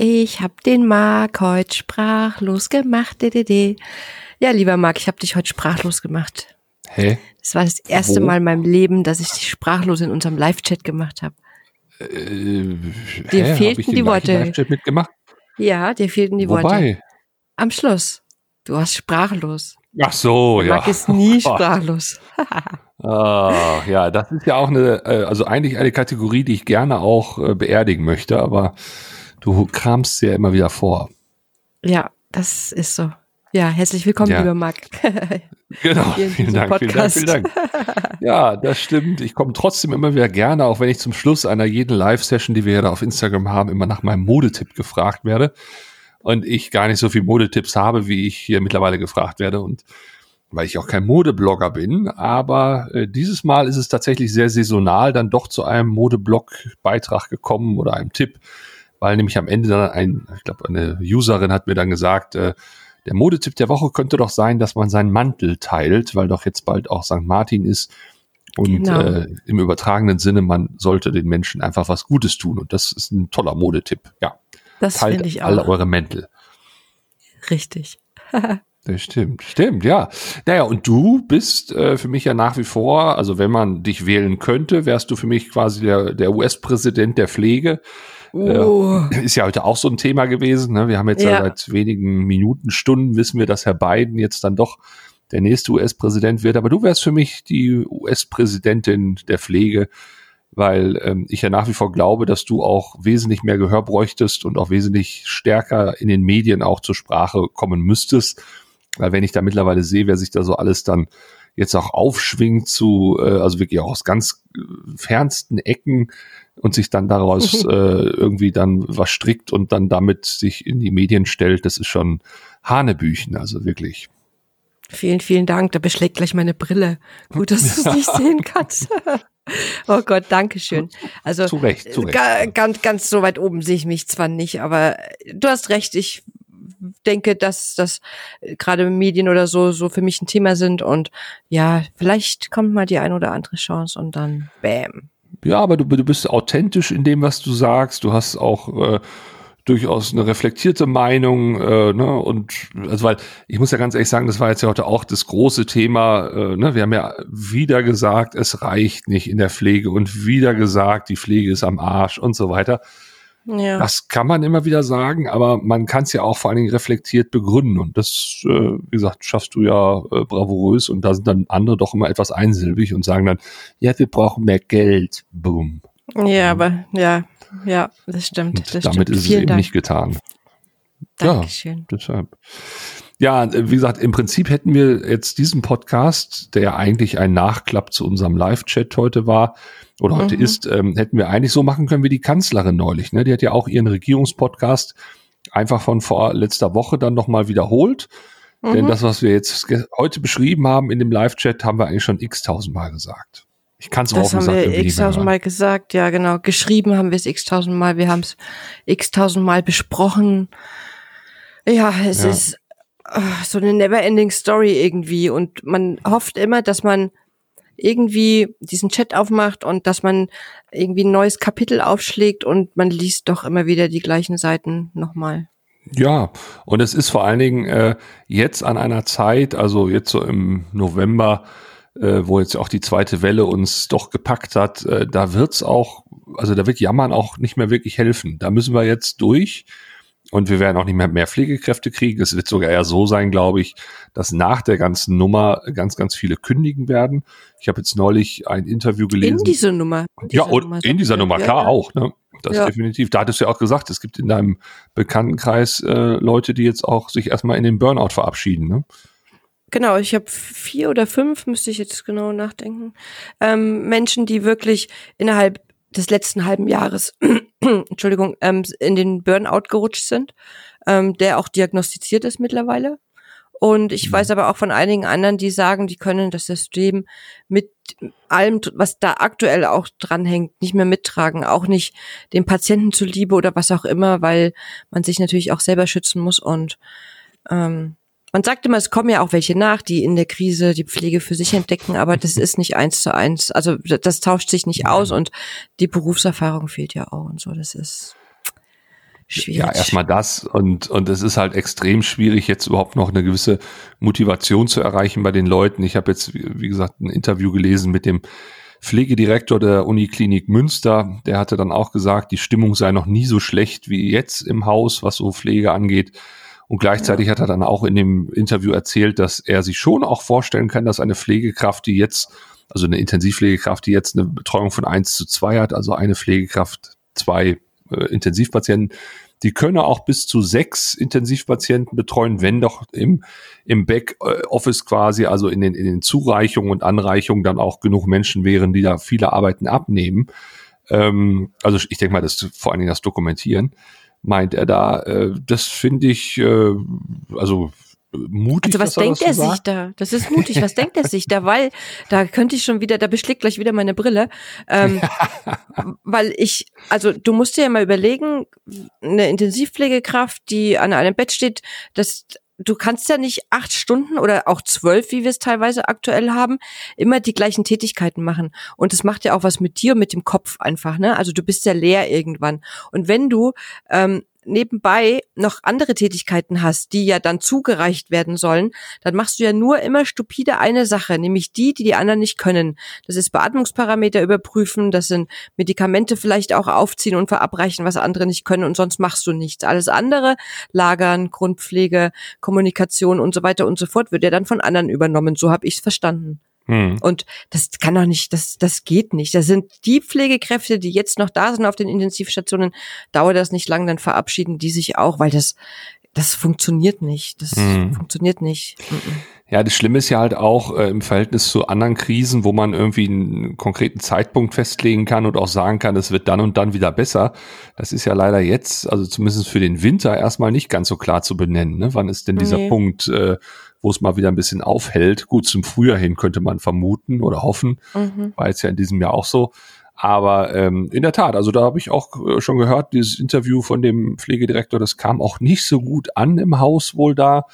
Ich hab den Marc heute sprachlos gemacht. Ja, lieber Marc, ich hab dich heute sprachlos gemacht. Hä? Das war das erste Wo? Mal in meinem Leben, dass ich dich sprachlos in unserem Live-Chat gemacht habe. Äh, Dir hä, hab fehlten den die Worte. Live-Chat mitgemacht? Ja, dir fehlten die Worte. Wobei? Am Schluss. Du warst sprachlos. Ach so, ja. Marc ist nie Oh sprachlos. Ah, ja, das ist ja auch eine, äh, also eigentlich eine Kategorie, die ich gerne auch äh, beerdigen möchte, aber du kramst ja immer wieder vor. Ja, das ist so. Ja, herzlich willkommen, Ja. lieber Marc. Genau, vielen Dank, vielen Dank, vielen Dank. Ja, das stimmt. Ich komme trotzdem immer wieder gerne, auch wenn ich zum Schluss einer jeden Live-Session, die wir ja da auf Instagram haben, immer nach meinem Modetipp gefragt werde. Und ich gar nicht so viel Modetipps habe, wie ich hier mittlerweile gefragt werde. Und weil ich auch kein Modeblogger bin, aber äh, dieses Mal ist es tatsächlich sehr saisonal dann doch zu einem Modeblog-Beitrag gekommen oder einem Tipp, weil nämlich am Ende dann ein, ich glaube, eine Userin hat mir dann gesagt, äh, der Modetipp der Woche könnte doch sein, dass man seinen Mantel teilt, weil doch jetzt bald auch St. Martin ist. Und Genau. äh, im übertragenen Sinne, man sollte den Menschen einfach was Gutes tun. Und das ist ein toller Modetipp. Ja, Das finde teilt ich alle auch. eure Mäntel. Richtig. Das stimmt, stimmt, ja. Naja, und du bist äh, für mich ja nach wie vor, also wenn man dich wählen könnte, wärst du für mich quasi der, der US-Präsident der Pflege. Oh. Ist ja heute auch so ein Thema gewesen. Ne? Wir haben jetzt ja. Ja. seit wenigen Minuten, Stunden, wissen wir, dass Herr Biden jetzt dann doch der nächste US-Präsident wird. Aber du wärst für mich die US-Präsidentin der Pflege, weil ähm, ich ja nach wie vor glaube, dass du auch wesentlich mehr Gehör bräuchtest und auch wesentlich stärker in den Medien auch zur Sprache kommen müsstest. Weil wenn ich da mittlerweile sehe, wer sich da so alles dann jetzt auch aufschwingt zu, äh, also wirklich auch aus ganz äh, fernsten Ecken und sich dann daraus äh, irgendwie dann was strickt und dann damit sich in die Medien stellt, das ist schon Hanebüchen, also wirklich. Vielen, vielen Dank. Da beschlägt gleich meine Brille. Gut, dass du es nicht sehen kannst. oh Gott, danke schön. Also Zu Recht, zu Recht. ga- ganz, ganz so weit oben sehe ich mich zwar nicht, aber du hast recht. Ich denke, dass das gerade Medien oder so so für mich ein Thema sind und ja, vielleicht kommt mal die ein oder andere Chance und dann Bam. Ja, aber du, du bist authentisch in dem, was du sagst. Du hast auch äh, durchaus eine reflektierte Meinung, äh, ne? Und also weil ich muss ja ganz ehrlich sagen, das war jetzt ja heute auch das große Thema. Äh, ne? Wir haben ja wieder gesagt, es reicht nicht in der Pflege und wieder gesagt, die Pflege ist am Arsch und so weiter. Ja. Das kann man immer wieder sagen, aber man kann es ja auch vor allen Dingen reflektiert begründen. Und das, äh, wie gesagt, schaffst du ja äh, bravourös. Und da sind dann andere doch immer etwas einsilbig und sagen dann, ja, wir brauchen mehr Geld. Boom. Ja, aber ja, ja, das stimmt. Das damit stimmt. ist es Vielen eben Dank. nicht getan. Ja. Dankeschön. Deshalb. Ja, äh, wie gesagt, im Prinzip hätten wir jetzt diesen Podcast, der ja eigentlich ein Nachklapp zu unserem Live-Chat heute war oder heute Mhm. ist, ähm, hätten wir eigentlich so machen können wie die Kanzlerin neulich. Ne? Die hat ja auch ihren Regierungspodcast einfach von vor letzter Woche dann nochmal wiederholt. Denn Mhm. das, was wir jetzt heute beschrieben haben in dem Live-Chat, haben wir eigentlich schon x-tausendmal gesagt. Ich kann es Das auch haben gesagt wir nicht mehr hören. x-tausendmal gesagt, ja genau. Geschrieben haben wir es x-tausendmal, wir haben es x-tausendmal besprochen. Ja, es Ja. ist äh, so eine never-ending Story irgendwie und man hofft immer, dass man irgendwie diesen Chat aufmacht und dass man irgendwie ein neues Kapitel aufschlägt und man liest doch immer wieder die gleichen Seiten nochmal. Ja, und es ist vor allen Dingen äh, jetzt an einer Zeit, also jetzt so im November, äh, wo jetzt auch die zweite Welle uns doch gepackt hat, äh, da wird's auch, also da wird Jammern auch nicht mehr wirklich helfen. Da müssen wir jetzt durch und wir werden auch nicht mehr mehr Pflegekräfte kriegen. Es wird sogar eher so sein, glaube ich, dass nach der ganzen Nummer ganz, ganz viele kündigen werden. Ich habe jetzt neulich ein Interview gelesen. In diese Nummer. In Ja, dieser und Nummer, in dieser er. Nummer, Ja, klar ja. auch, ne? Das Ja. definitiv. Da hattest du ja auch gesagt, es gibt in deinem Bekanntenkreis äh, Leute, die jetzt auch sich erstmal in den Burnout verabschieden, ne? Genau, ich habe vier oder fünf, müsste ich jetzt genau nachdenken. Ähm, Menschen, die wirklich innerhalb des letzten halben Jahres, Entschuldigung, ähm, in den Burnout gerutscht sind, ähm, der auch diagnostiziert ist mittlerweile. Und ich Mhm. weiß aber auch von einigen anderen, die sagen, die können das System mit allem, was da aktuell auch dranhängt, nicht mehr mittragen, auch nicht dem Patienten zuliebe oder was auch immer, weil man sich natürlich auch selber schützen muss und ähm, man sagt immer, es kommen ja auch welche nach, die in der Krise die Pflege für sich entdecken, aber das ist nicht eins zu eins. Also das tauscht sich nicht aus und die Berufserfahrung fehlt ja auch und so. Das ist schwierig. Ja, erstmal das und, und es ist halt extrem schwierig, jetzt überhaupt noch eine gewisse Motivation zu erreichen bei den Leuten. Ich habe jetzt, wie gesagt, ein Interview gelesen mit dem Pflegedirektor der Uniklinik Münster, der hatte dann auch gesagt, die Stimmung sei noch nie so schlecht wie jetzt im Haus, was so Pflege angeht. Und gleichzeitig hat er dann auch in dem Interview erzählt, dass er sich schon auch vorstellen kann, dass eine Pflegekraft, die jetzt, also eine Intensivpflegekraft, die jetzt eine Betreuung von eins zu zwei hat, also eine Pflegekraft, zwei äh, Intensivpatienten, die könne auch bis zu sechs Intensivpatienten betreuen, wenn doch im, im Backoffice quasi, also in den, in den Zureichungen und Anreichungen dann auch genug Menschen wären, die da viele Arbeiten abnehmen. Ähm, also ich denke mal, das vor allen Dingen das Dokumentieren meint er da. Äh, das finde ich, äh, also mutig. Also was denkt er, so sich da? Das ist mutig. Was denkt er sich da? Weil da könnte ich schon wieder, da beschlägt gleich wieder meine Brille, ähm, weil ich, also du musst dir ja mal überlegen, eine Intensivpflegekraft, die an einem Bett steht, das du kannst ja nicht acht Stunden oder auch zwölf, wie wir es teilweise aktuell haben, immer die gleichen Tätigkeiten machen. Und das macht ja auch was mit dir und mit dem Kopf einfach, ne? Also du bist ja leer irgendwann. Und wenn du ähm, nebenbei noch andere Tätigkeiten hast, die ja dann zugereicht werden sollen, dann machst du ja nur immer stupide eine Sache, nämlich die, die die anderen nicht können. Das ist Beatmungsparameter überprüfen, das sind Medikamente vielleicht auch aufziehen und verabreichen, was andere nicht können und sonst machst du nichts. Alles andere, Lagern, Grundpflege, Kommunikation und so weiter und so fort, wird ja dann von anderen übernommen. So habe ich es verstanden. Hm. Und das kann doch nicht, das, das geht nicht. Das sind die Pflegekräfte, die jetzt noch da sind auf den Intensivstationen, dauert das nicht lang, dann verabschieden die sich auch, weil das, das funktioniert nicht. Das hm. funktioniert nicht. Ja, das Schlimme ist ja halt auch äh, im Verhältnis zu anderen Krisen, wo man irgendwie einen konkreten Zeitpunkt festlegen kann und auch sagen kann, es wird dann und dann wieder besser. Das ist ja leider jetzt, also zumindest für den Winter erstmal nicht ganz so klar zu benennen. Ne? Wann ist denn dieser nee. Punkt, äh, wo es mal wieder ein bisschen aufhält. Gut, zum Frühjahr hin könnte man vermuten oder hoffen. Mhm. War jetzt ja in diesem Jahr auch so. Aber ähm, in der Tat, also da habe ich auch äh, schon gehört, dieses Interview von dem Pflegedirektor, das kam auch nicht so gut an im Haus wohl da.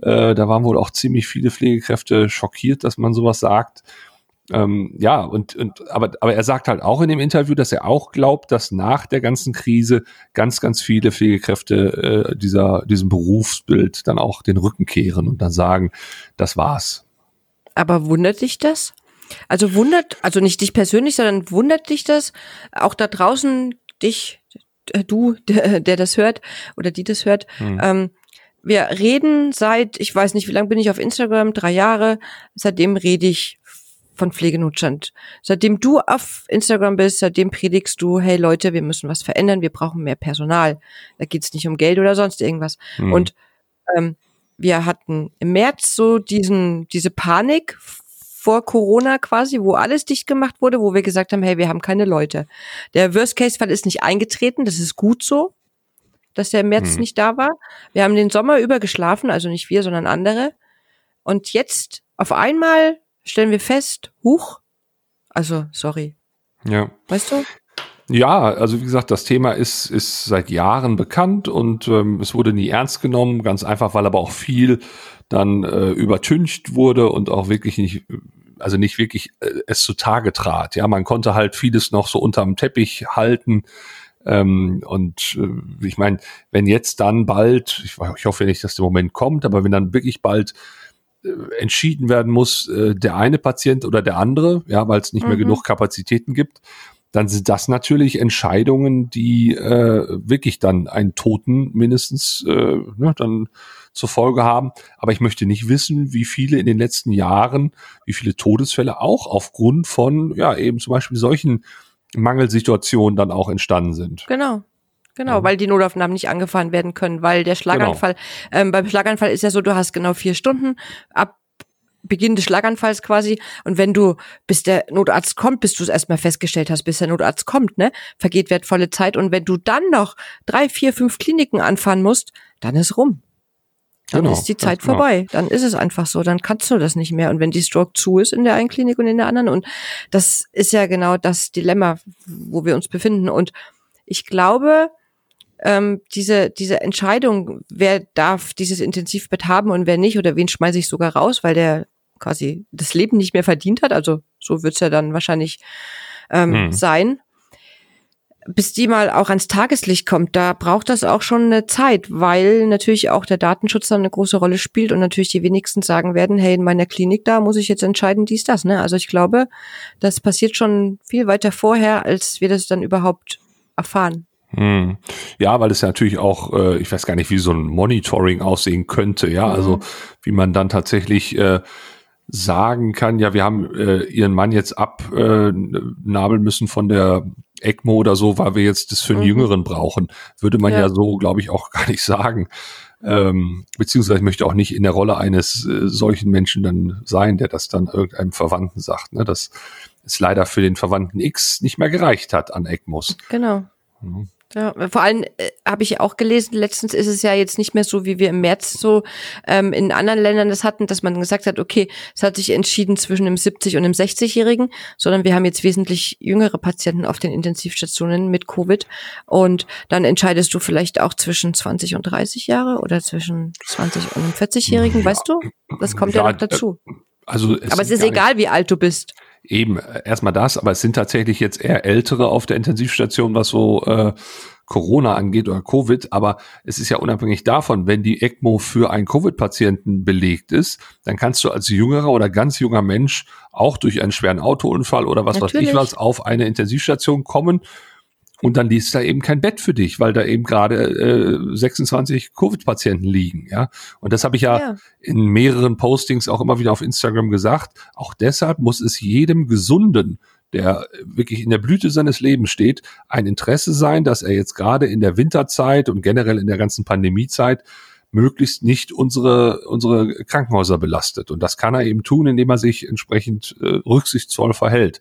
Äh, da waren wohl auch ziemlich viele Pflegekräfte schockiert, dass man sowas sagt. Ähm, ja, und, und aber, aber er sagt halt auch in dem Interview, dass er auch glaubt, dass nach der ganzen Krise ganz, ganz viele Pflegekräfte äh, dieser, diesem Berufsbild dann auch den Rücken kehren und dann sagen, das war's. Aber wundert dich das? Also wundert, also nicht dich persönlich, sondern wundert dich das auch da draußen, dich, äh, du, der, der das hört oder die das hört, hm. ähm, wir reden seit, ich weiß nicht, wie lange bin ich auf Instagram, drei Jahre, seitdem rede ich von Pflegenotstand. Seitdem du auf Instagram bist, seitdem predigst du, hey Leute, wir müssen was verändern, wir brauchen mehr Personal. Da geht's nicht um Geld oder sonst irgendwas. Mhm. Und ähm, wir hatten im März so diesen, diese Panik vor Corona quasi, wo alles dicht gemacht wurde, wo wir gesagt haben, hey, wir haben keine Leute. Der Worst-Case-Fall ist nicht eingetreten, das ist gut so, dass der im März mhm. nicht da war. Wir haben den Sommer über geschlafen, also nicht wir, sondern andere. Und jetzt auf einmal stellen wir fest, huch, also sorry. Ja. Weißt du? Ja, also wie gesagt, das Thema ist, ist seit Jahren bekannt und ähm, es wurde nie ernst genommen, ganz einfach, weil aber auch viel dann äh, übertüncht wurde und auch wirklich nicht, also nicht wirklich äh, es zutage trat. Ja, man konnte halt vieles noch so unterm Teppich halten. Ähm, und äh, ich meine, wenn jetzt dann bald, ich, ich hoffe nicht, dass der Moment kommt, aber wenn dann wirklich bald entschieden werden muss, äh, der eine Patient oder der andere, ja, weil es nicht mhm. mehr genug Kapazitäten gibt, dann sind das natürlich Entscheidungen, die äh, wirklich dann einen Toten mindestens äh, ne, dann zur Folge haben. Aber ich möchte nicht wissen, wie viele in den letzten Jahren, wie viele Todesfälle auch aufgrund von ja eben zum Beispiel solchen Mangelsituationen dann auch entstanden sind. Genau. Genau, ja. weil die Notaufnahmen nicht angefahren werden können, weil der Schlaganfall, genau. ähm, beim Schlaganfall ist ja so, du hast genau vier Stunden ab Beginn des Schlaganfalls quasi. Und wenn du, bis der Notarzt kommt, bis du es erstmal festgestellt hast, bis der Notarzt kommt, ne, vergeht wertvolle Zeit. Und wenn du dann noch drei, vier, fünf Kliniken anfahren musst, dann ist rum. Dann genau, ist die Zeit genau. vorbei. Dann ist es einfach so. Dann kannst du das nicht mehr. Und wenn die Stroke zu ist in der einen Klinik und in der anderen. Und das ist ja genau das Dilemma, wo wir uns befinden. Und ich glaube, ähm, diese, diese Entscheidung, wer darf dieses Intensivbett haben und wer nicht oder wen schmeiße ich sogar raus, weil der quasi das Leben nicht mehr verdient hat. Also so wird's ja dann wahrscheinlich ähm, hm. sein. bis die mal auch ans Tageslicht kommt, da braucht das auch schon eine Zeit, weil natürlich auch der Datenschutz dann eine große Rolle spielt und natürlich die wenigsten sagen werden, hey, in meiner Klinik da muss ich jetzt entscheiden, dies, das. Ne? Also ich glaube, das passiert schon viel weiter vorher, als wir das dann überhaupt erfahren. Hm. Ja, weil es ja natürlich auch, äh, ich weiß gar nicht, wie so ein Monitoring aussehen könnte, ja, mhm. also wie man dann tatsächlich äh, sagen kann, ja, wir haben äh, ihren Mann jetzt abnabeln äh, müssen von der ECMO oder so, weil wir jetzt das für einen mhm. Jüngeren brauchen. Würde man ja, ja so, glaube ich, auch gar nicht sagen. Ähm, beziehungsweise ich möchte auch nicht in der Rolle eines äh, solchen Menschen dann sein, der das dann irgendeinem Verwandten sagt. Ne? Dass es leider für den Verwandten X nicht mehr gereicht hat an ECMOs. Genau. Mhm. Ja, vor allem äh, habe ich auch gelesen, letztens ist es ja jetzt nicht mehr so, wie wir im März so ähm, in anderen Ländern das hatten, dass man gesagt hat, okay, es hat sich entschieden zwischen dem 70- und dem 60-Jährigen, sondern wir haben jetzt wesentlich jüngere Patienten auf den Intensivstationen mit Covid und dann entscheidest du vielleicht auch zwischen 20 und 30 Jahre oder zwischen 20 und einem 40-Jährigen, ja. weißt du? Das kommt ja, ja noch dazu. Also es Aber es ist egal, wie alt du bist. Eben, erstmal das, aber es sind tatsächlich jetzt eher Ältere auf der Intensivstation, was so äh, Corona angeht oder Covid, aber es ist ja unabhängig davon, wenn die ECMO für einen Covid-Patienten belegt ist, dann kannst du als jüngerer oder ganz junger Mensch auch durch einen schweren Autounfall oder was Natürlich. weiß ich was auf eine Intensivstation kommen und dann liest da eben kein Bett für dich, weil da eben gerade äh, 26 Covid-Patienten liegen. Ja, und das habe ich ja, ja, in mehreren Postings auch immer wieder auf Instagram gesagt. Auch deshalb muss es jedem Gesunden, der wirklich in der Blüte seines Lebens steht, ein Interesse sein, dass er jetzt gerade in der Winterzeit und generell in der ganzen Pandemiezeit möglichst nicht unsere, unsere Krankenhäuser belastet. Und das kann er eben tun, indem er sich entsprechend äh, rücksichtsvoll verhält.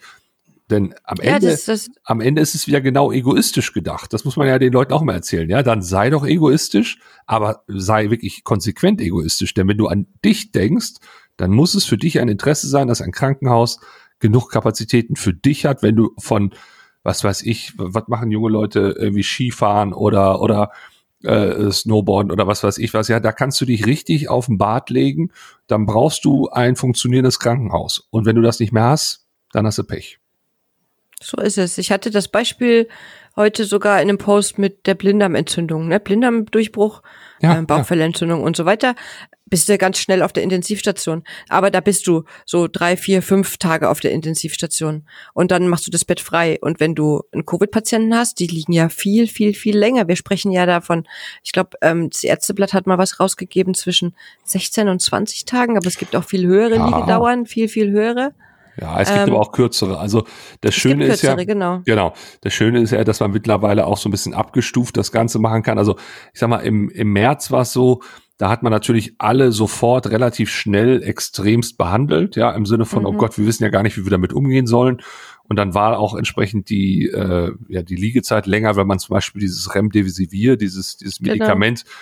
Denn am Ende, ja, das, das am Ende ist es wieder genau egoistisch gedacht. Das muss man ja den Leuten auch mal erzählen. Ja, dann sei doch egoistisch, aber sei wirklich konsequent egoistisch. Denn wenn du an dich denkst, dann muss es für dich ein Interesse sein, dass ein Krankenhaus genug Kapazitäten für dich hat, wenn du von, was weiß ich, was machen junge Leute irgendwie Skifahren oder, oder äh, Snowboarden oder was weiß ich was. Ja, da kannst du dich richtig auf den Bad legen. Dann brauchst du ein funktionierendes Krankenhaus. Und wenn du das nicht mehr hast, dann hast du Pech. So ist es. Ich hatte das Beispiel heute sogar in einem Post mit der Blinddarmentzündung, ne? Blinddarmdurchbruch, ja, äh, Bauchfellentzündung ja. und so weiter. Bist du ganz schnell auf der Intensivstation. Aber da bist du so drei, vier, fünf Tage auf der Intensivstation. Und dann machst du das Bett frei. Und wenn du einen Covid-Patienten hast, die liegen ja viel, viel, viel länger. Wir sprechen ja davon, ich glaube, ähm, das Ärzteblatt hat mal was rausgegeben zwischen 16 und 20 Tagen, aber es gibt auch viel höhere ja. Liegedauern, viel, viel höhere. Ja, es gibt ähm, aber auch kürzere. Also das Schöne ist ja, genau. genau, das Schöne ist ja, dass man mittlerweile auch so ein bisschen abgestuft das Ganze machen kann. Also ich sag mal, im, im März war es so, da hat man natürlich alle sofort relativ schnell extremst behandelt, ja, im Sinne von, oh mhm. oh Gott, wir wissen ja gar nicht, wie wir damit umgehen sollen. Und dann war auch entsprechend die, äh, ja, die Liegezeit länger, wenn man zum Beispiel dieses Remdesivir, dieses, dieses genau. Medikament, genau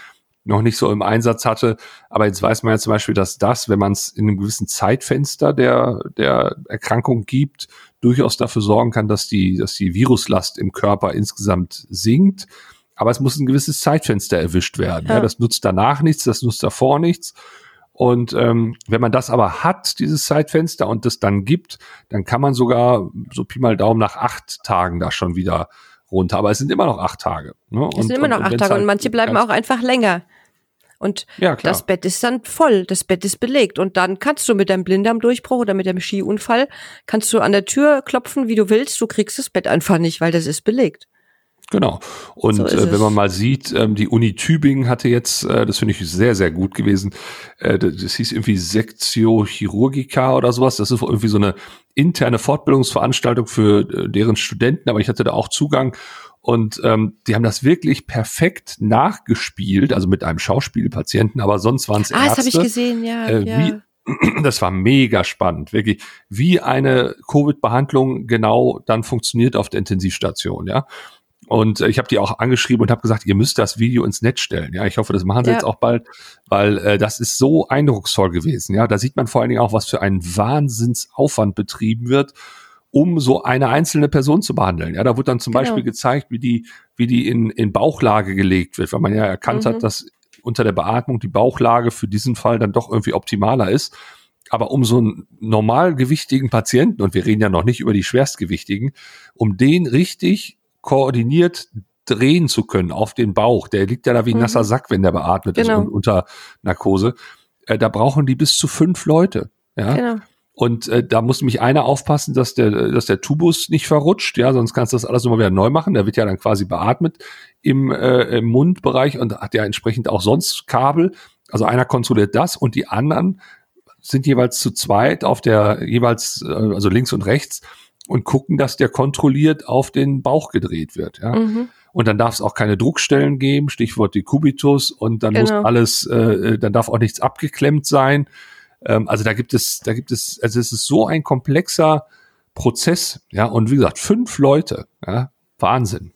noch nicht so im Einsatz hatte. Aber jetzt weiß man ja zum Beispiel, dass das, wenn man es in einem gewissen Zeitfenster der, der Erkrankung gibt, durchaus dafür sorgen kann, dass die, dass die Viruslast im Körper insgesamt sinkt. Aber es muss ein gewisses Zeitfenster erwischt werden. Ja. ja das nutzt danach nichts, das nutzt davor nichts. Und ähm, wenn man das aber hat, dieses Zeitfenster, und das dann gibt, dann kann man sogar so Pi mal Daumen nach acht Tagen da schon wieder runter. Aber es sind immer noch acht Tage. Ne? Es sind immer noch acht Tage halt und manche bleiben auch einfach länger. Und ja, das Bett ist dann voll, das Bett ist belegt. Und dann kannst du mit deinem Blinddarmdurchbruch oder mit dem Skiunfall, kannst du an der Tür klopfen, wie du willst, du kriegst das Bett einfach nicht, weil das ist belegt. Genau. Und so äh, wenn man mal sieht, ähm, die Uni Tübingen hatte jetzt, äh, das finde ich sehr, sehr gut gewesen, äh, das, das hieß irgendwie Sektio Chirurgica oder sowas. Das ist irgendwie so eine interne Fortbildungsveranstaltung für äh, deren Studenten, aber ich hatte da auch Zugang und ähm, die haben das wirklich perfekt nachgespielt, also mit einem Schauspielpatienten, aber sonst waren es ah, Ärzte. Ah, das habe ich gesehen, ja. Äh, ja. Wie, das war mega spannend, wirklich, wie eine Covid-Behandlung genau dann funktioniert auf der Intensivstation, ja. Und äh, ich habe die auch angeschrieben und habe gesagt, ihr müsst das Video ins Netz stellen. Ja, ich hoffe, das machen sie ja. jetzt auch bald, weil äh, das ist so eindrucksvoll gewesen. Ja, da sieht man vor allen Dingen auch, was für ein Wahnsinnsaufwand betrieben wird um so eine einzelne Person zu behandeln. Ja, da wird dann zum genau. Beispiel gezeigt, wie die, wie die in, in Bauchlage gelegt wird, weil man ja erkannt mhm. hat, dass unter der Beatmung die Bauchlage für diesen Fall dann doch irgendwie optimaler ist. Aber um so einen normalgewichtigen Patienten, und wir reden ja noch nicht über die schwerstgewichtigen, um den richtig koordiniert drehen zu können auf den Bauch. Der liegt ja da wie ein nasser Sack, wenn der beatmet Genau. ist und unter Narkose. Äh, da brauchen die bis zu fünf Leute. Ja. Genau. Und äh, da muss mich einer aufpassen, dass der, dass der Tubus nicht verrutscht, ja, sonst kannst du das alles nochmal wieder neu machen. Der wird ja dann quasi beatmet im, äh, im Mundbereich und hat ja entsprechend auch sonst Kabel. Also einer kontrolliert das und die anderen sind jeweils zu zweit auf der jeweils, äh, also links und rechts und gucken, dass der kontrolliert auf den Bauch gedreht wird. Ja. Mhm. Und dann darf es auch keine Druckstellen geben, Stichwort die Kubitus. Und dann muss Genau. alles, äh, dann darf auch nichts abgeklemmt sein. Ähm, also da gibt es, da gibt es, also es ist so ein komplexer Prozess. Ja, und wie gesagt, fünf Leute. Ja, Wahnsinn.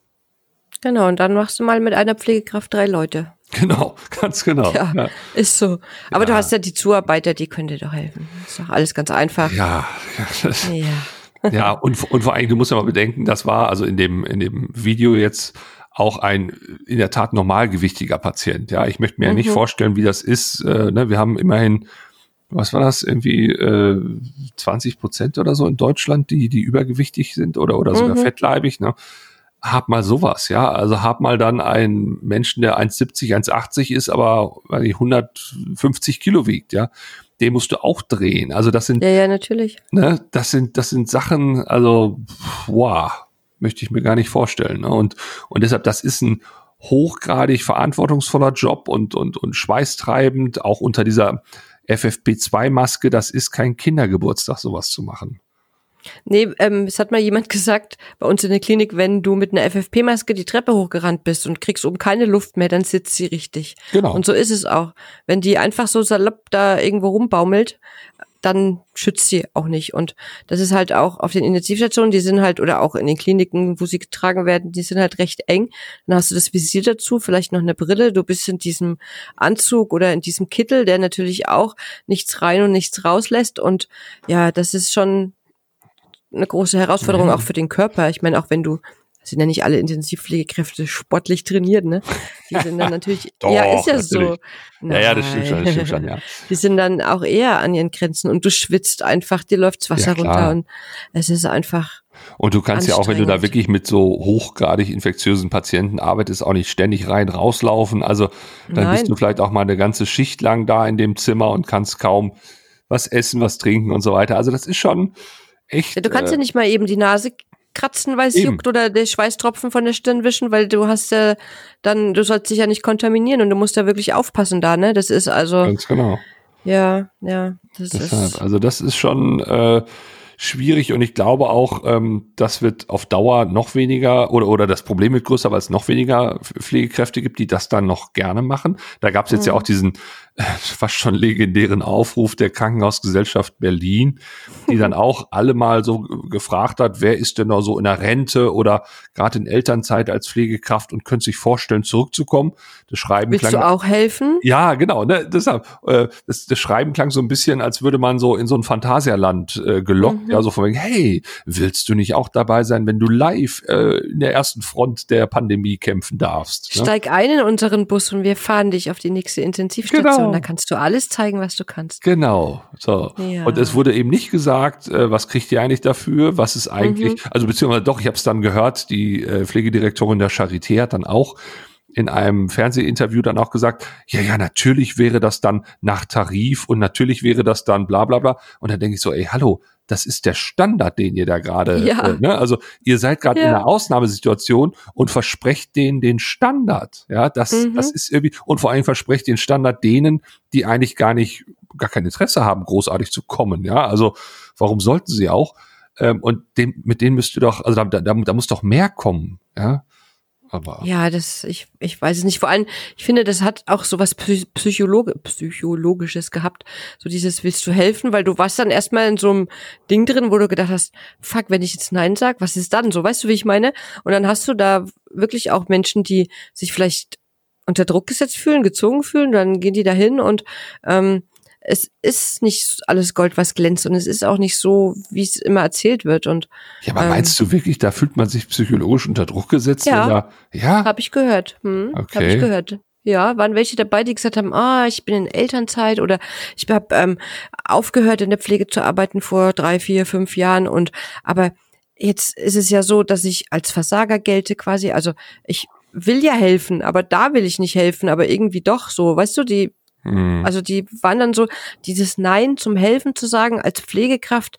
Genau. Und dann machst du mal mit einer Pflegekraft drei Leute. Genau, ganz genau. Ja, ja. ist so. Aber du Ja. hast ja die Zuarbeiter, die können dir doch helfen. Ist doch alles ganz einfach. ja, ja, Ja. Und, und vor allem, du musst ja mal bedenken, das war also in dem, in dem Video jetzt auch ein in der Tat normalgewichtiger Patient. Ja, ich möchte mir ja nicht Mhm. vorstellen, wie das ist. Äh, ne? Wir haben immerhin, was war das, irgendwie äh, 20 Prozent oder so in Deutschland, die, die übergewichtig sind oder, oder sogar Mhm. fettleibig. Ne? Hab mal sowas, ja. Also hab mal dann einen Menschen, der 1,70, 1,80 ist, aber weiß nicht, 150 Kilo wiegt, ja. Den musst du auch drehen. Also das sind Ja, ja, natürlich. ne, das sind, das sind Sachen, also, wow, möchte ich mir gar nicht vorstellen. Ne? Und, und deshalb, das ist ein hochgradig verantwortungsvoller Job und, und, und schweißtreibend, auch unter dieser FFP2-Maske, das ist kein Kindergeburtstag, sowas zu machen. Nee, ähm, es hat mal jemand gesagt, bei uns in der Klinik, wenn du mit einer FFP-Maske die Treppe hochgerannt bist und kriegst oben keine Luft mehr, dann sitzt sie richtig. Genau. Und so ist es auch. Wenn die einfach so salopp da irgendwo rumbaumelt, dann schützt sie auch nicht. Und das ist halt auch auf den Intensivstationen, die sind halt, oder auch in den Kliniken, wo sie getragen werden, die sind halt recht eng. Dann hast du das Visier dazu, vielleicht noch eine Brille. Du bist in diesem Anzug oder in diesem Kittel, der natürlich auch nichts rein und nichts rauslässt. Und ja, das ist schon eine große Herausforderung Ja. auch für den Körper. Ich meine, auch wenn du, sind ja nicht alle Intensivpflegekräfte sportlich trainiert, ne? Die sind dann natürlich, Doch, ja, ist ja natürlich. so. ja, ja, das stimmt schon, das Nein. stimmt schon, ja. Die sind dann auch eher an ihren Grenzen und du schwitzt einfach, dir läuft's Wasser Ja, runter und es ist einfach, Und du kannst ja auch, wenn du da wirklich mit so hochgradig infektiösen Patienten arbeitest, auch nicht ständig rein rauslaufen. Also dann Nein. bist du vielleicht auch mal eine ganze Schicht lang da in dem Zimmer und kannst kaum was essen, was trinken und so weiter. Also das ist schon echt. du kannst äh, ja nicht mal eben die Nase kratzen, weil es juckt oder der Schweißtropfen von der Stirn wischen, weil du hast ja dann, du sollst dich ja nicht kontaminieren und du musst da wirklich aufpassen da, ne? Das ist also, Ganz genau. ja, ja, das Deshalb, ist, also das ist schon äh, schwierig und ich glaube auch, ähm, das wird auf Dauer noch weniger oder, oder das Problem wird größer, weil es noch weniger Pflegekräfte gibt, die das dann noch gerne machen. Da gab es jetzt ja Mhm. auch diesen fast schon legendären Aufruf der Krankenhausgesellschaft Berlin, die dann auch alle mal so gefragt hat, wer ist denn noch so in der Rente oder gerade in Elternzeit als Pflegekraft und könnte sich vorstellen, zurückzukommen. Das Schreiben willst klang du auch helfen? ja, genau. Ne, deshalb, äh, das, das Schreiben klang so ein bisschen, als würde man so in so ein Phantasialand äh, gelockt. Mhm. Ja, so von wegen, hey, willst du nicht auch dabei sein, wenn du live äh, in der ersten Front der Pandemie kämpfen darfst? Ne? Steig ein in unseren Bus und wir fahren dich auf die nächste Intensivstation. Genau. Da kannst du alles zeigen, was du kannst. Genau. So. Ja. Und es wurde eben nicht gesagt, äh, was kriegt ihr eigentlich dafür? Was ist eigentlich, Mhm. also beziehungsweise doch, ich habe es dann gehört, die äh, Pflegedirektorin der Charité hat dann auch in einem Fernsehinterview dann auch gesagt, ja, ja, natürlich wäre das dann nach Tarif und natürlich wäre das dann bla bla bla. Und dann denke ich so, ey, hallo, das ist der Standard, den ihr da gerade, Ja. äh, ne? also ihr seid gerade in Ja. einer Ausnahmesituation und versprecht denen den Standard. Ja, das, Mhm. das ist irgendwie, und vor allem versprecht den Standard denen, die eigentlich gar nicht, gar kein Interesse haben, großartig zu kommen. Ja, also warum sollten sie auch? Ähm, und dem, mit denen müsst ihr doch, also da, da, da muss doch mehr kommen. Ja, aber Ja, das, ich, ich weiß es nicht. Vor allem, ich finde, das hat auch so was Psy- Psychologe, Psychologisches gehabt. So dieses, willst du helfen? Weil du warst dann erstmal in so einem Ding drin, wo du gedacht hast, fuck, wenn ich jetzt Nein sag, was ist dann? So, weißt du, wie ich meine? Und dann hast du da wirklich auch Menschen, die sich vielleicht unter Druck gesetzt fühlen, gezogen fühlen, dann gehen die dahin und ähm, es ist nicht alles Gold, was glänzt und es ist auch nicht so, wie es immer erzählt wird und ja, aber ähm, meinst du wirklich, da fühlt man sich psychologisch unter Druck gesetzt? Ja. Da, ja, Habe ich gehört. Hm, Okay. Habe ich gehört. Ja, waren welche dabei, die gesagt haben, ah, ich bin in Elternzeit oder ich habe ähm, aufgehört in der Pflege zu arbeiten vor drei, vier, fünf Jahren und aber jetzt ist es ja so, dass ich als Versager gelte quasi. Also ich will ja helfen, aber da will ich nicht helfen, aber irgendwie doch so. Weißt du, die, hm. also die waren dann so, dieses Nein zum Helfen zu sagen als Pflegekraft,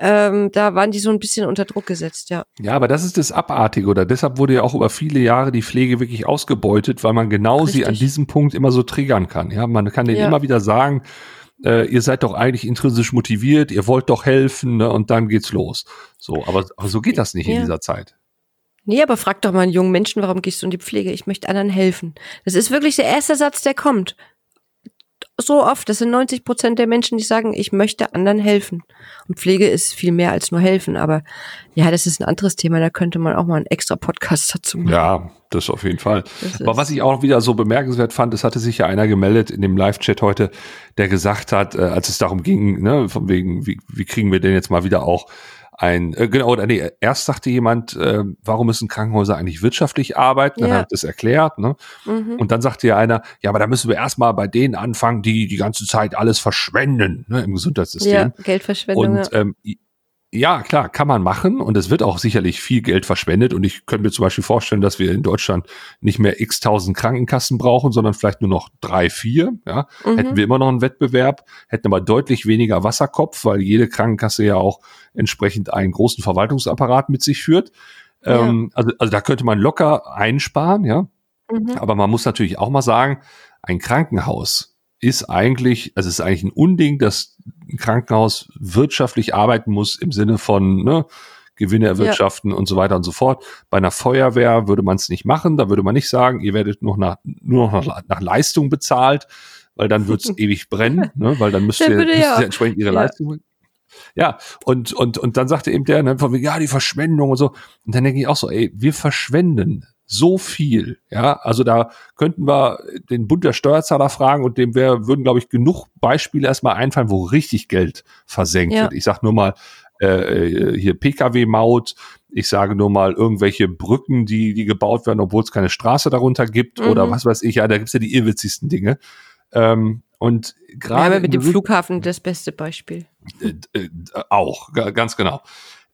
ähm, da waren die so ein bisschen unter Druck gesetzt, ja. Ja, aber das ist das Abartige oder deshalb wurde ja auch über viele Jahre die Pflege wirklich ausgebeutet, weil man genau Richtig. sie an diesem Punkt immer so triggern kann. Ja, man kann denen ja. immer wieder sagen, äh, ihr seid doch eigentlich intrinsisch motiviert, ihr wollt doch helfen, ne, und dann geht's los. So, aber, aber so geht das nicht ja. in dieser Zeit. Nee, aber frag doch mal einen jungen Menschen, warum gehst du in die Pflege? Ich möchte anderen helfen. Das ist wirklich der erste Satz, der kommt so oft. Das sind 90 Prozent der Menschen, die sagen, ich möchte anderen helfen. Und Pflege ist viel mehr als nur helfen. Aber ja, das ist ein anderes Thema. Da könnte man auch mal einen extra Podcast dazu machen. Ja, das auf jeden Fall. Aber was ich auch wieder so bemerkenswert fand, es hatte sich ja einer gemeldet in dem Live-Chat heute, der gesagt hat, äh, als es darum ging, ne, von wegen, wie, wie kriegen wir denn jetzt mal wieder auch ein, äh, genau, oder nee, erst sagte jemand, äh, warum müssen Krankenhäuser eigentlich wirtschaftlich arbeiten? Dann ja. hat das erklärt, ne? Mhm. Und dann sagte ja einer, ja, aber da müssen wir erstmal bei denen anfangen, die die ganze Zeit alles verschwenden, ne, im Gesundheitssystem. Ja, Geldverschwendung. Und ähm, ja, klar, kann man machen und es wird auch sicherlich viel Geld verschwendet und ich könnte mir zum Beispiel vorstellen, dass wir in Deutschland nicht mehr x tausend Krankenkassen brauchen, sondern vielleicht nur noch drei, vier. Ja, mhm. hätten wir immer noch einen Wettbewerb, hätten aber deutlich weniger Wasserkopf, weil jede Krankenkasse ja auch entsprechend einen großen Verwaltungsapparat mit sich führt. Ja. Ähm, also, also da könnte man locker einsparen, ja. Mhm. Aber man muss natürlich auch mal sagen, ein Krankenhaus ist eigentlich, also es ist eigentlich ein Unding, dass Krankenhaus wirtschaftlich arbeiten muss im Sinne von ne, Gewinne erwirtschaften ja. und so weiter und so fort. Bei einer Feuerwehr würde man es nicht machen. Da würde man nicht sagen, ihr werdet nur, nach, nur noch nach, nach Leistung bezahlt, weil dann wird es ewig brennen, ne, weil dann müsst ihr, müsst ihr entsprechend ihre ja. Leistung ja, und, und, und dann sagte eben der, ne, von, ja, die Verschwendung und so. Und dann denke ich auch so, ey, wir verschwenden so viel. Ja, also da könnten wir den Bund der Steuerzahler fragen und dem wär, würden, glaube ich, genug Beispiele erstmal einfallen, wo richtig Geld versenkt ja. wird. Ich sag nur mal, äh, hier Pkw-Maut, ich sage nur mal irgendwelche Brücken, die, die gebaut werden, obwohl es keine Straße darunter gibt mhm. oder was weiß ich, ja, da gibt's ja die irrwitzigsten Dinge. Ähm, und gerade. Ja, mit dem Flughafen das beste Beispiel. Äh, äh, auch, ganz genau.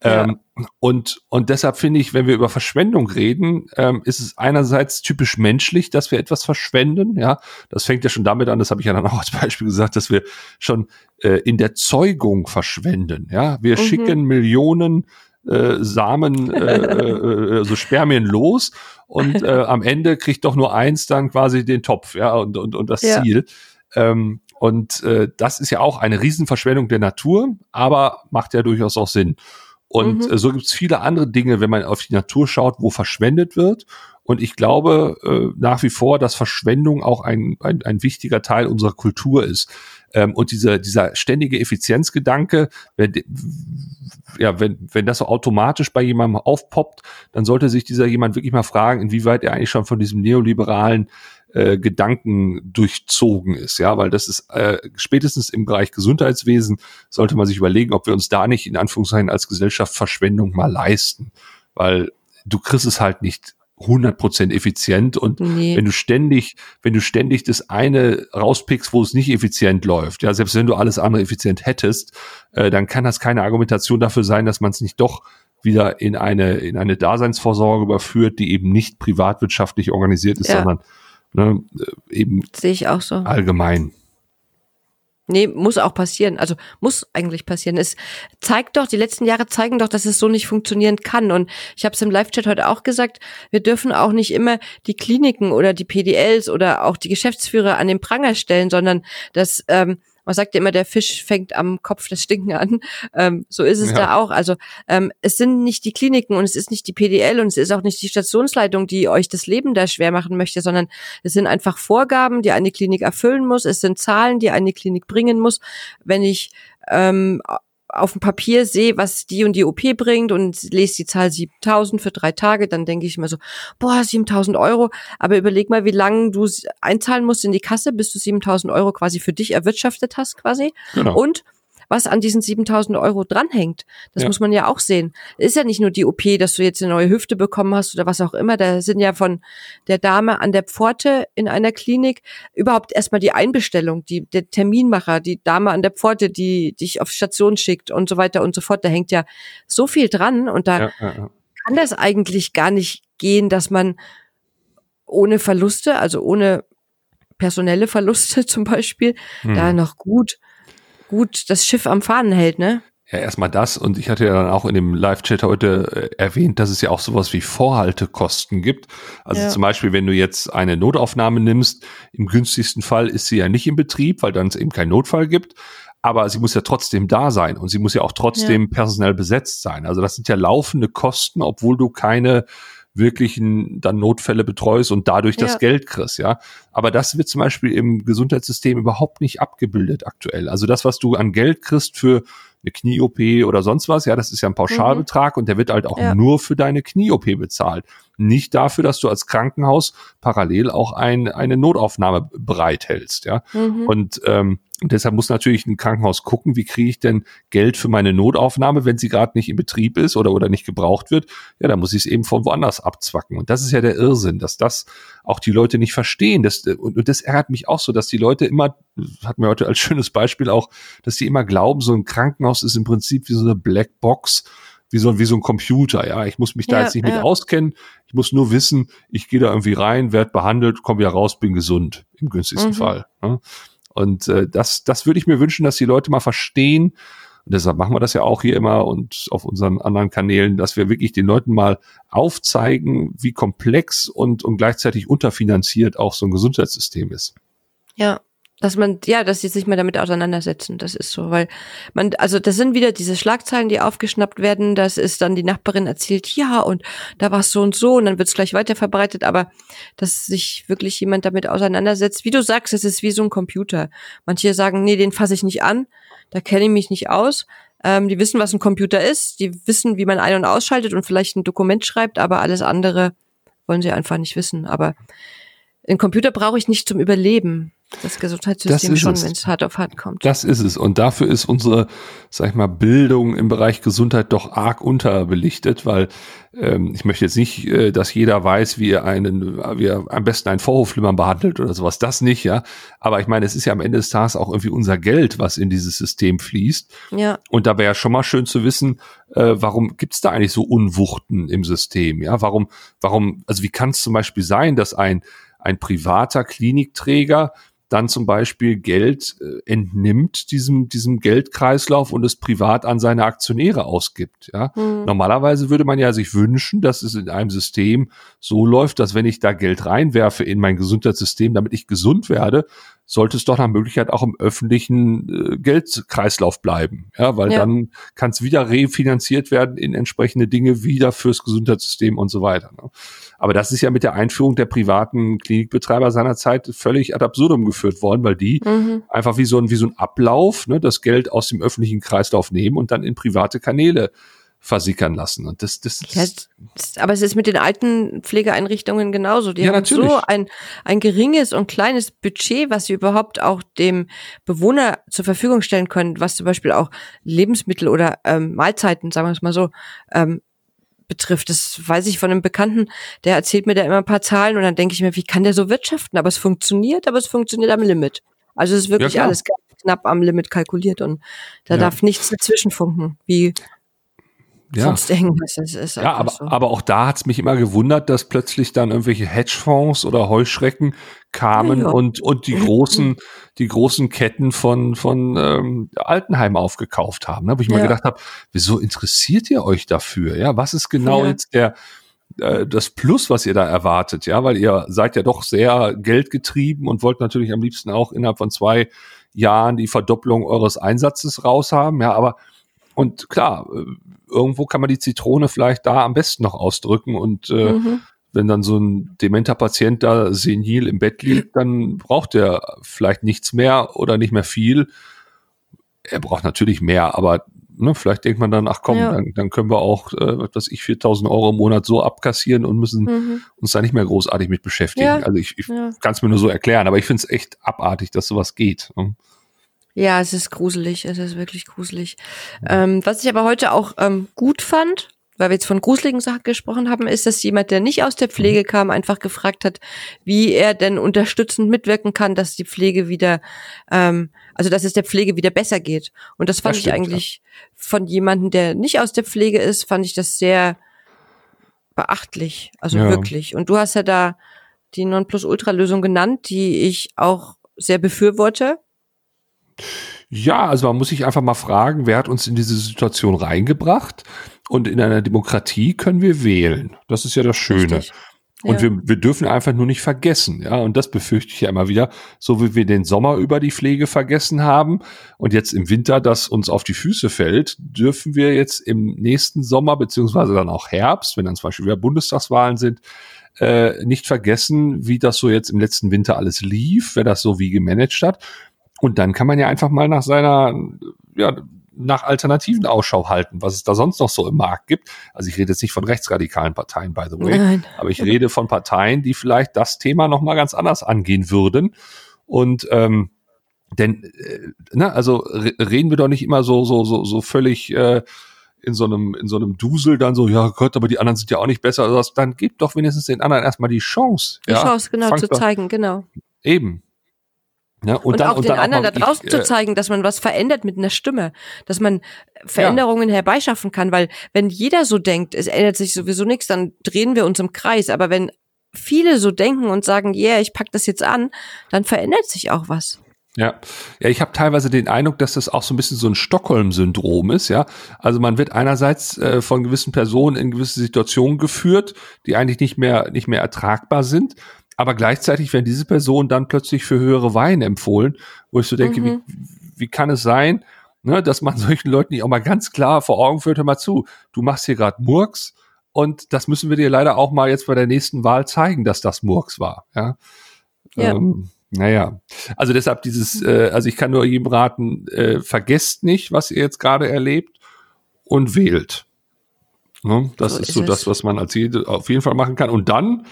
Ja. Ähm, und, und deshalb finde ich, wenn wir über Verschwendung reden, ähm, ist es einerseits typisch menschlich, dass wir etwas verschwenden. Ja, das fängt ja schon damit an, das habe ich ja dann auch als Beispiel gesagt, dass wir schon äh, in der Zeugung verschwenden. Ja, wir mhm. schicken Millionen äh, Samen, äh, äh, äh, so Spermien los und äh, am Ende kriegt doch nur eins dann quasi den Topf, ja, und, und, und das ja. Ziel. Ähm, und äh, das ist ja auch eine Riesenverschwendung der Natur, aber macht ja durchaus auch Sinn. Und mhm. so gibt es viele andere Dinge, wenn man auf die Natur schaut, wo verschwendet wird. Und ich glaube äh, nach wie vor, dass Verschwendung auch ein, ein, ein wichtiger Teil unserer Kultur ist. Ähm, und dieser, dieser ständige Effizienzgedanke, wenn, ja, wenn, wenn das so automatisch bei jemandem aufpoppt, dann sollte sich dieser jemand wirklich mal fragen, inwieweit er eigentlich schon von diesem neoliberalen äh, Gedanken durchzogen ist, ja, weil das ist äh, spätestens im Bereich Gesundheitswesen sollte man sich überlegen, ob wir uns da nicht in Anführungszeichen als Gesellschaft Verschwendung mal leisten, weil du kriegst es halt nicht 100% effizient und nee. wenn du ständig, wenn du ständig das eine rauspickst, wo es nicht effizient läuft, ja, selbst wenn du alles andere effizient hättest, äh, dann kann das keine Argumentation dafür sein, dass man es nicht doch wieder in eine, in eine Daseinsvorsorge überführt, die eben nicht privatwirtschaftlich organisiert ist, ja. sondern ne, eben sehe ich auch so allgemein. Nee, muss auch passieren. Also muss eigentlich passieren. Es zeigt doch, die letzten Jahre zeigen doch, dass es so nicht funktionieren kann. Und ich habe es im Live-Chat heute auch gesagt, wir dürfen auch nicht immer die Kliniken oder die PDLs oder auch die Geschäftsführer an den Pranger stellen, sondern dass ähm, man sagt ja immer, der Fisch fängt am Kopf das Stinken an. Ähm, so ist es ja. da auch. Also ähm, es sind nicht die Kliniken und es ist nicht die PDL und es ist auch nicht die Stationsleitung, die euch das Leben da schwer machen möchte, sondern es sind einfach Vorgaben, die eine Klinik erfüllen muss. Es sind Zahlen, die eine Klinik bringen muss. Wenn ich ähm, auf dem Papier sehe, was die und die OP bringt und lese die Zahl 7000 für drei Tage, dann denke ich mir so, boah, 7000 Euro. Aber überleg mal, wie lange du einzahlen musst in die Kasse, bis du 7000 Euro quasi für dich erwirtschaftet hast quasi. Genau. Und was an diesen 7000 Euro dranhängt. Das Ja. muss man ja auch sehen. Ist ja nicht nur die OP, dass du jetzt eine neue Hüfte bekommen hast oder was auch immer. Da sind ja von der Dame an der Pforte in einer Klinik überhaupt erstmal die Einbestellung, die, der Terminmacher, die Dame an der Pforte, die dich auf Station schickt und so weiter und so fort. Da hängt ja so viel dran und da Ja, ja, kann das eigentlich gar nicht gehen, dass man ohne Verluste, also ohne personelle Verluste zum Beispiel, Hm. da noch gut, gut das Schiff am Faden hält, ne? Ja, erstmal das. Und ich hatte ja dann auch in dem Live-Chat heute äh, erwähnt, dass es ja auch sowas wie Vorhaltekosten gibt. Also Ja. zum Beispiel, wenn du jetzt eine Notaufnahme nimmst, im günstigsten Fall ist sie ja nicht in Betrieb, weil dann es eben keinen Notfall gibt. Aber sie muss ja trotzdem da sein und sie muss ja auch trotzdem personell besetzt sein. Also das sind ja laufende Kosten, obwohl du keine wirklichen dann Notfälle betreust und dadurch das Ja. Geld kriegst, ja. Aber das wird zum Beispiel im Gesundheitssystem überhaupt nicht abgebildet aktuell. Also das, was du an Geld kriegst für eine Knie-OP oder sonst was, ja, das ist ja ein Pauschalbetrag und der wird halt auch Ja. nur für deine Knie-OP bezahlt. Nicht dafür, dass du als Krankenhaus parallel auch ein, eine Notaufnahme bereithältst, ja. Mhm. Und ähm, deshalb muss natürlich ein Krankenhaus gucken, wie kriege ich denn Geld für meine Notaufnahme, wenn sie gerade nicht in Betrieb ist oder, oder nicht gebraucht wird. Ja, dann muss ich es eben von woanders abzwacken. Und das ist ja der Irrsinn, dass das auch die Leute nicht verstehen. Das, und, und das ärgert mich auch so, dass die Leute immer, hatten wir heute als schönes Beispiel auch, dass die immer glauben, so ein Krankenhaus ist im Prinzip wie so eine Blackbox, wie so, wie so ein Computer, ja. Ich muss mich da Ja, jetzt nicht mit ja. auskennen. Ich muss nur wissen, ich gehe da irgendwie rein, werde behandelt, komme wieder raus, bin gesund, im günstigsten Mhm. Fall. Ne? Und äh, das, das würde ich mir wünschen, dass die Leute mal verstehen. Und deshalb machen wir das ja auch hier immer und auf unseren anderen Kanälen, dass wir wirklich den Leuten mal aufzeigen, wie komplex und, und gleichzeitig unterfinanziert auch so ein Gesundheitssystem ist. Ja, dass man, ja, dass sie sich mal damit auseinandersetzen, das ist so, weil man, also das sind wieder diese Schlagzeilen, die aufgeschnappt werden, das ist dann die Nachbarin erzählt, ja, und da war es so und so, und dann wird es gleich weiter verbreitet, aber dass sich wirklich jemand damit auseinandersetzt, wie du sagst, es ist wie so ein Computer. Manche sagen, nee, den fasse ich nicht an, da kenne ich mich nicht aus. Ähm, die wissen, was ein Computer ist, die wissen, wie man ein- und ausschaltet und vielleicht ein Dokument schreibt, aber alles andere wollen sie einfach nicht wissen. Aber einen Computer brauche ich nicht zum Überleben. Das Gesundheitssystem Das schon, es. wenn es hart auf hart kommt. Das ist es. Und dafür ist unsere, sag ich mal, Bildung im Bereich Gesundheit doch arg unterbelichtet, weil ähm, ich möchte jetzt nicht, äh, dass jeder weiß, wie er einen, wie er am besten einen Vorhofflimmern behandelt oder sowas. Das nicht, ja. Aber ich meine, es ist ja am Ende des Tages auch irgendwie unser Geld, was in dieses System fließt. Ja, Und da wäre ja schon mal schön zu wissen, äh, warum gibt's da eigentlich so Unwuchten im System? Ja, warum, warum, also wie kann es zum Beispiel sein, dass ein, ein privater Klinikträger dann zum Beispiel Geld äh, entnimmt, diesem, diesem Geldkreislauf und es privat an seine Aktionäre ausgibt. Ja? Hm. Normalerweise würde man ja sich wünschen, dass es in einem System so läuft, dass wenn ich da Geld reinwerfe in mein Gesundheitssystem, damit ich gesund werde, sollte es doch nach Möglichkeit auch im öffentlichen äh, Geldkreislauf bleiben. Ja, weil Ja. dann kann es wieder refinanziert werden in entsprechende Dinge wieder fürs Gesundheitssystem und so weiter. Ne? Aber das ist ja mit der Einführung der privaten Klinikbetreiber seinerzeit völlig ad absurdum geführt worden, weil die Mhm. einfach wie so ein, wie so ein Ablauf, ne, das Geld aus dem öffentlichen Kreislauf nehmen und dann in private Kanäle versickern lassen. Und das, das, Ja, es- es- aber es ist mit den alten Pflegeeinrichtungen genauso. Die Ja, haben natürlich. so ein, ein geringes und kleines Budget, was sie überhaupt auch dem Bewohner zur Verfügung stellen können, was zum Beispiel auch Lebensmittel oder ähm, Mahlzeiten, sagen wir es mal so, ähm, betrifft. Das weiß ich von einem Bekannten, der erzählt mir da immer ein paar Zahlen und dann denke ich mir, wie kann der so wirtschaften? Aber es funktioniert, aber es funktioniert am Limit. Also es ist wirklich klar. alles ganz knapp am Limit kalkuliert und da Ja. darf nichts dazwischen funken, wie ja. sonst irgendwas. Es ist Ja, aber, so. aber auch da hat's mich immer gewundert, dass plötzlich dann irgendwelche Hedgefonds oder Heuschrecken kamen Ja, ja. und, und die großen, die großen Ketten von, von ähm, Altenheim aufgekauft haben. Ne? Wo ich mir Ja. gedacht habe, wieso interessiert ihr euch dafür? Ja, was ist genau jetzt der äh, das Plus, was ihr da erwartet, ja, weil ihr seid ja doch sehr geldgetrieben und wollt natürlich am liebsten auch innerhalb von zwei Jahren die Verdopplung eures Einsatzes raushaben, ja, aber und klar, äh, irgendwo kann man die Zitrone vielleicht da am besten noch ausdrücken und äh, Mhm. wenn dann so ein dementer Patient da senil im Bett liegt, dann braucht er vielleicht nichts mehr oder nicht mehr viel. Er braucht natürlich mehr, aber ne, vielleicht denkt man dann, ach komm, Ja. dann, dann können wir auch, äh, was weiß ich, 4000 Euro im Monat so abkassieren und müssen Mhm. uns da nicht mehr großartig mit beschäftigen. Ja. Also ich, ich Ja. kann es mir nur so erklären, aber ich finde es echt abartig, dass sowas geht. ne? Ja, es ist gruselig, es ist wirklich gruselig. Ähm, was ich aber heute auch ähm, gut fand, weil wir jetzt von gruseligen Sachen gesprochen haben, ist, dass jemand, der nicht aus der Pflege mhm. kam, einfach gefragt hat, wie er denn unterstützend mitwirken kann, dass die Pflege wieder, ähm, also dass es der Pflege wieder besser geht. Und das fand das stimmt, ich eigentlich ja. von jemandem, der nicht aus der Pflege ist, fand ich das sehr beachtlich, also ja. wirklich. Und du hast ja da die Nonplusultra-Lösung genannt, die ich auch sehr befürworte. Ja, also man muss sich einfach mal fragen, wer hat uns in diese Situation reingebracht? Und in einer Demokratie können wir wählen. Das ist ja das Schöne. Richtig. Und ja. wir, wir dürfen einfach nur nicht vergessen, ja, und das befürchte ich ja immer wieder, so wie wir den Sommer über die Pflege vergessen haben und jetzt im Winter das uns auf die Füße fällt, dürfen wir jetzt im nächsten Sommer, beziehungsweise dann auch Herbst, wenn dann zum Beispiel wieder Bundestagswahlen sind, äh, nicht vergessen, wie das so jetzt im letzten Winter alles lief, wer das so wie gemanagt hat. Und dann kann man ja einfach mal nach seiner, ja, nach Alternativen Ausschau halten, was es da sonst noch so im Markt gibt. Also ich rede jetzt nicht von rechtsradikalen Parteien, by the way, Nein. aber ich rede von Parteien, die vielleicht das Thema noch mal ganz anders angehen würden. Und ähm, denn, äh, ne, also reden wir doch nicht immer so so so so völlig äh, in so einem in so einem Dusel dann so, ja Gott, aber die anderen sind ja auch nicht besser. Also dann gibt doch wenigstens den anderen erstmal die Chance. Die ja? Chance genau Fangt zu zeigen, genau. Eben. Ja, und, und dann, auch und den anderen da draußen ich, zu äh, zeigen, dass man was verändert mit einer Stimme, dass man Veränderungen ja. herbeischaffen kann, weil wenn jeder so denkt, es ändert sich sowieso nichts, dann drehen wir uns im Kreis. Aber wenn viele so denken und sagen, yeah, ich pack das jetzt an, dann verändert sich auch was. Ja, ja, ich habe teilweise den Eindruck, dass das auch so ein bisschen so ein Stockholm-Syndrom ist, ja. Also man wird einerseits äh, von gewissen Personen in gewisse Situationen geführt, die eigentlich nicht mehr nicht mehr ertragbar sind, aber gleichzeitig werden diese Personen dann plötzlich für höhere Weine empfohlen, wo ich so denke, mhm. wie, wie kann es sein, ne, dass man solchen Leuten nicht auch mal ganz klar vor Augen führt, hör mal zu, du machst hier gerade Murks und das müssen wir dir leider auch mal jetzt bei der nächsten Wahl zeigen, dass das Murks war. Ja. ja. Ähm, naja, also deshalb dieses, äh, also ich kann nur jedem raten, äh, vergesst nicht, was ihr jetzt gerade erlebt und wählt. Ne? Das so ist, ist so das, was man als jede auf jeden Fall machen kann. Und dann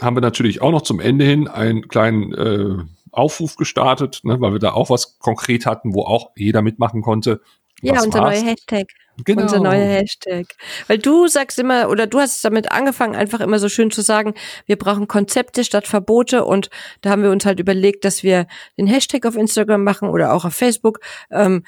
haben wir natürlich auch noch zum Ende hin einen kleinen äh, Aufruf gestartet, ne, weil wir da auch was konkret hatten, wo auch jeder mitmachen konnte. Ja, was unser neuer Hashtag. Genau. Unser neuer Hashtag. Weil du sagst immer, oder du hast damit angefangen, einfach immer so schön zu sagen, wir brauchen Konzepte statt Verbote. Und da haben wir uns halt überlegt, dass wir den Hashtag auf Instagram machen oder auch auf Facebook. Ähm,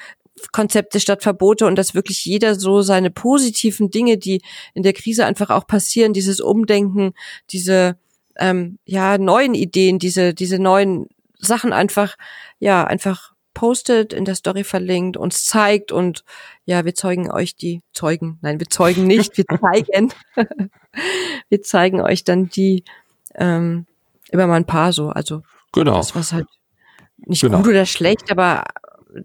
Konzepte statt Verbote und dass wirklich jeder so seine positiven Dinge, die in der Krise einfach auch passieren, dieses Umdenken, diese ähm, ja neuen Ideen, diese diese neuen Sachen einfach ja einfach postet, in der Story verlinkt, uns zeigt und ja, wir zeugen euch die Zeugen. Nein, wir zeugen nicht, wir zeigen. wir zeigen euch dann die ähm, immer mal ein paar so. Also genau. das was halt nicht genau. gut oder schlecht, aber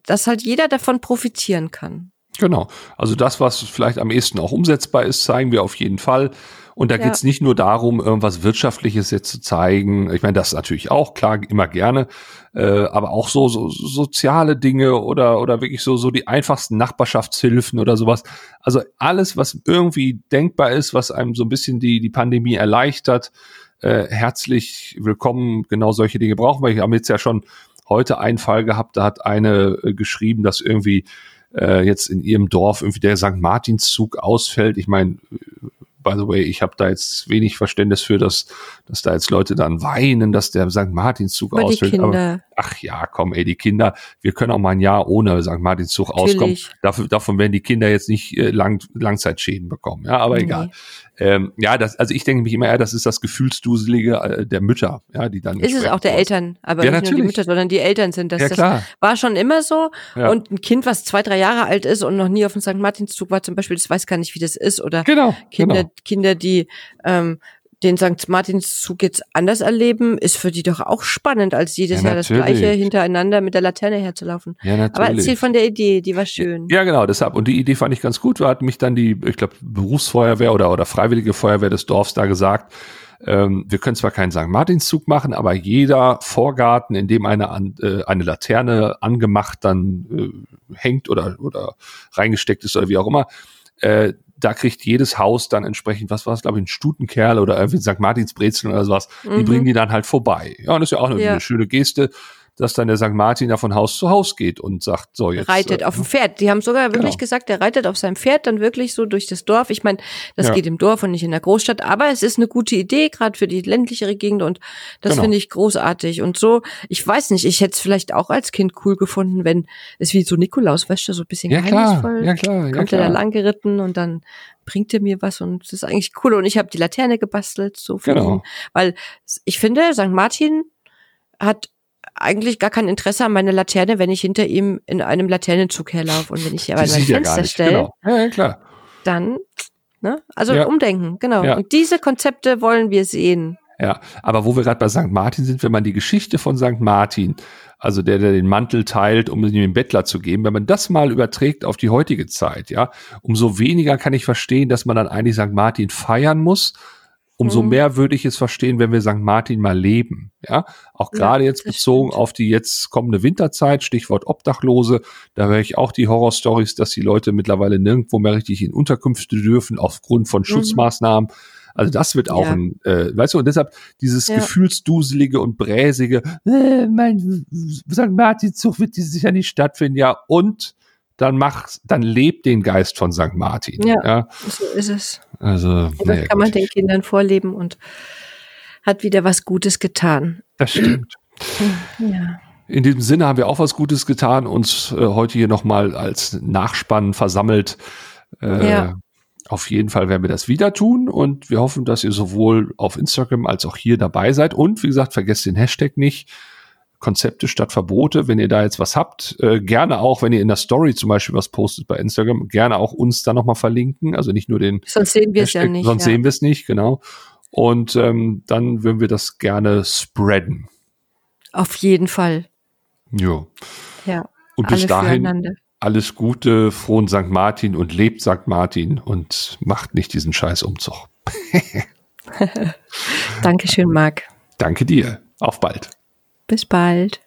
dass halt jeder davon profitieren kann. Genau. Also das, was vielleicht am ehesten auch umsetzbar ist, zeigen wir auf jeden Fall. Und da ja. geht's nicht nur darum, irgendwas Wirtschaftliches jetzt zu zeigen. Ich meine, das natürlich auch, klar, immer gerne, äh, aber auch so, so soziale Dinge oder, oder wirklich so, so die einfachsten Nachbarschaftshilfen oder sowas. Also alles, was irgendwie denkbar ist, was einem so ein bisschen die, die Pandemie erleichtert, äh, herzlich willkommen. Genau solche Dinge brauchen wir. Wir haben jetzt ja schon heute einen Fall gehabt, da hat eine äh, geschrieben, dass irgendwie äh, jetzt in ihrem Dorf irgendwie der St. Martinszug ausfällt. Ich meine, by the way, ich habe da jetzt wenig Verständnis für, dass, dass da jetzt Leute dann weinen, dass der St. Martinszug ausfällt. Aber, ach ja, komm, ey, die Kinder, wir können auch mal ein Jahr ohne St. Martinszug auskommen. Dafür, davon werden die Kinder jetzt nicht äh, lang, Langzeitschäden bekommen. Ja, aber nee. egal. Ähm, ja, das, also ich denke mich immer eher, das ist das Gefühlsduselige äh, der Mütter, ja, die dann. Ist es auch der. Eltern, aber ja, nicht natürlich. nur die Mütter, sondern die Eltern sind das. Ja, klar. Das war schon immer so. Ja. Und ein Kind, was zwei, drei Jahre alt ist und noch nie auf dem St. Martinszug war zum Beispiel, das weiß gar nicht, wie das ist. Oder genau, Kinder, genau. Kinder, die ähm, den St. Martinszug jetzt anders erleben, ist für die doch auch spannend, als jedes ja, Jahr das gleiche hintereinander mit der Laterne herzulaufen. Ja, natürlich. Aber erzähl von der Idee, die war schön. Ja, genau, deshalb. Und die Idee fand ich ganz gut. Da hat mich dann die, ich glaube, Berufsfeuerwehr oder, oder Freiwillige Feuerwehr des Dorfs da gesagt, ähm, wir können zwar keinen St. Martinszug machen, aber jeder Vorgarten, in dem eine, äh, eine Laterne angemacht dann äh, hängt oder, oder reingesteckt ist oder wie auch immer, äh, da kriegt jedes Haus dann entsprechend, was war es, glaube ich, ein Stutenkerl oder irgendwie St. Martins Brezeln oder sowas, mhm. die bringen die dann halt vorbei. Ja, und das ist ja auch eine, ja. eine schöne Geste. Dass dann der St. Martin da von Haus zu Haus geht und sagt, so jetzt. Reitet äh, auf dem Pferd. Die haben sogar wirklich Genau. gesagt, er reitet auf seinem Pferd dann wirklich so durch das Dorf. Ich meine, das Ja. geht im Dorf und nicht in der Großstadt, aber es ist eine gute Idee, gerade für die ländlichere Gegend und das Genau. finde ich großartig. Und so, ich weiß nicht, ich hätte es vielleicht auch als Kind cool gefunden, wenn es wie so Nikolaus, weißt du, so ein bisschen Ja klar, geheimnisvoll. ja klar, ja kommt er da klar. lang geritten und dann bringt er mir was und das ist eigentlich cool. Und ich habe die Laterne gebastelt, so für Genau. ihn. Weil ich finde, St. Martin hat eigentlich gar kein Interesse an meiner Laterne, wenn ich hinter ihm in einem Laternenzug herlaufe. Und wenn ich aber Die an mein ja Fenster nicht, stelle, genau. Ja, ja, klar. dann, ne? Also Ja. umdenken, genau. Ja. Und diese Konzepte wollen wir sehen. Ja, aber wo wir gerade bei St. Martin sind, wenn man die Geschichte von St. Martin, also der, der den Mantel teilt, um ihn dem Bettler zu geben, wenn man das mal überträgt auf die heutige Zeit, ja, umso weniger kann ich verstehen, dass man dann eigentlich St. Martin feiern muss. Umso Mhm. mehr würde ich es verstehen, wenn wir St. Martin mal leben, ja. Auch Ja, gerade jetzt das bezogen stimmt. auf die jetzt kommende Winterzeit, Stichwort Obdachlose, da höre ich auch die Horrorstories, dass die Leute mittlerweile nirgendwo mehr richtig in Unterkünfte dürfen aufgrund von Schutzmaßnahmen. Also das wird auch Ja. ein, äh, weißt du, und deshalb dieses Ja. gefühlsduselige und bräsige, äh, mein St. Martinzug wird dieses Jahr nicht stattfinden, ja, und dann mach, dann lebt den Geist von St. Martin. Ja. So ist es. Also, Und das naja, kann man gut. den Kindern vorleben und hat wieder was Gutes getan. das stimmt. Ja. In diesem Sinne haben wir auch was Gutes getan, uns äh, heute hier nochmal als Nachspann versammelt. Äh, Ja. Auf jeden Fall werden wir das wieder tun und wir hoffen, dass ihr sowohl auf Instagram als auch hier dabei seid. Und wie gesagt, vergesst den Hashtag nicht. Konzepte statt Verbote. Wenn ihr da jetzt was habt, äh, gerne auch, wenn ihr in der Story zum Beispiel was postet bei Instagram, gerne auch uns da nochmal verlinken. Also nicht nur den Sonst sehen wir es ja nicht. sonst ja. sehen wir es nicht, genau. Und ähm, dann würden wir das gerne spreaden. Auf jeden Fall. Ja. Ja. Und bis dahin alles Gute, frohen St. Martin und lebt St. Martin und macht nicht diesen scheiß Umzug. Dankeschön, Marc. Danke dir. Auf bald. Bis bald.